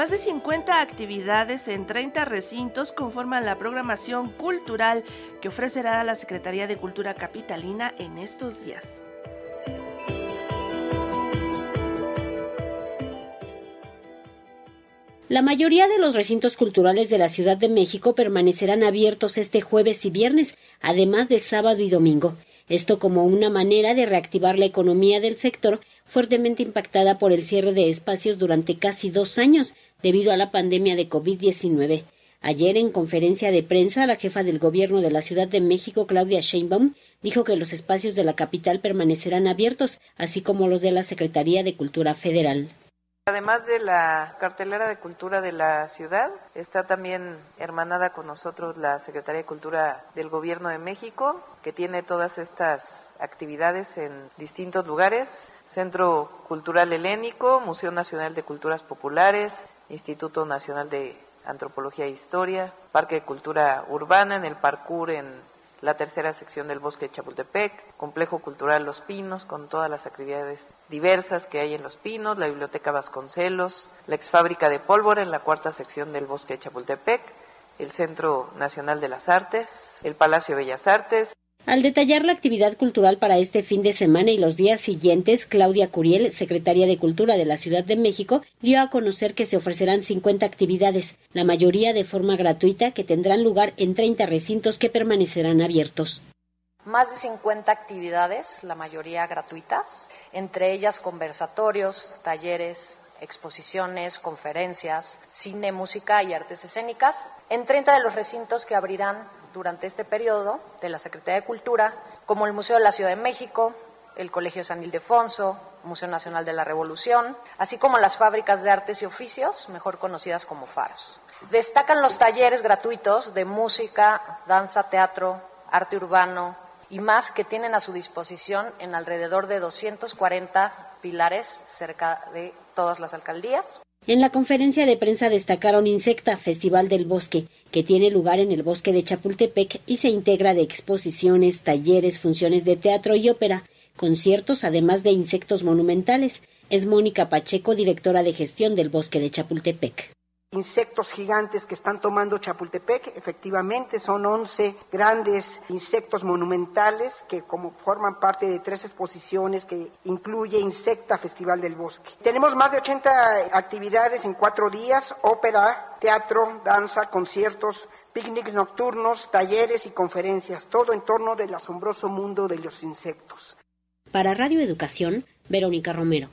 Más de 50 actividades en 30 recintos conforman la programación cultural que ofrecerá la Secretaría de Cultura Capitalina en estos días. La mayoría de los recintos culturales de la Ciudad de México permanecerán abiertos este jueves y viernes, además de sábado y domingo. Esto como una manera de reactivar la economía del sector fuertemente impactada por el cierre de espacios durante casi dos años debido a la pandemia de COVID-19. Ayer, en conferencia de prensa, la jefa del gobierno de la Ciudad de México, Claudia Sheinbaum, dijo que los espacios de la capital permanecerán abiertos, así como los de la Secretaría de Cultura Federal. Además de la cartelera de cultura de la ciudad, está también hermanada con nosotros la Secretaría de Cultura del Gobierno de México, que tiene todas estas actividades en distintos lugares. Centro Cultural Helénico, Museo Nacional de Culturas Populares, Instituto Nacional de Antropología e Historia, Parque de Cultura Urbana, en el Parkour en la tercera sección del Bosque de Chapultepec, Complejo Cultural Los Pinos, con todas las actividades diversas que hay en Los Pinos, la Biblioteca Vasconcelos, la ex fábrica de pólvora en la cuarta sección del Bosque de Chapultepec, el Centro Nacional de las Artes, el Palacio de Bellas Artes, al detallar la actividad cultural para este fin de semana y los días siguientes, Claudia Curiel, secretaria de Cultura de la Ciudad de México, dio a conocer que se ofrecerán 50 actividades, la mayoría de forma gratuita, que tendrán lugar en 30 recintos que permanecerán abiertos. Más de 50 actividades, la mayoría gratuitas, entre ellas conversatorios, talleres, exposiciones, conferencias, cine, música y artes escénicas, en 30 de los recintos que abrirán durante este periodo de la Secretaría de Cultura, como el Museo de la Ciudad de México, el Colegio San Ildefonso, Museo Nacional de la Revolución, así como las fábricas de artes y oficios, mejor conocidas como faros. Destacan los talleres gratuitos de música, danza, teatro, arte urbano y más que tienen a su disposición en alrededor de 240 pilares cerca de todas las alcaldías. En la conferencia de prensa destacaron Insecta Festival del Bosque, que tiene lugar en el bosque de Chapultepec y se integra de exposiciones, talleres, funciones de teatro y ópera, conciertos, además de insectos monumentales. Es Mónica Pacheco, directora de gestión del bosque de Chapultepec insectos gigantes que están tomando Chapultepec. Efectivamente, son 11 grandes insectos monumentales que como forman parte de tres exposiciones que incluye Insecta Festival del Bosque. Tenemos más de 80 actividades en cuatro días, ópera, teatro, danza, conciertos, picnics nocturnos, talleres y conferencias, todo en torno del asombroso mundo de los insectos. Para Radio Educación, Verónica Romero.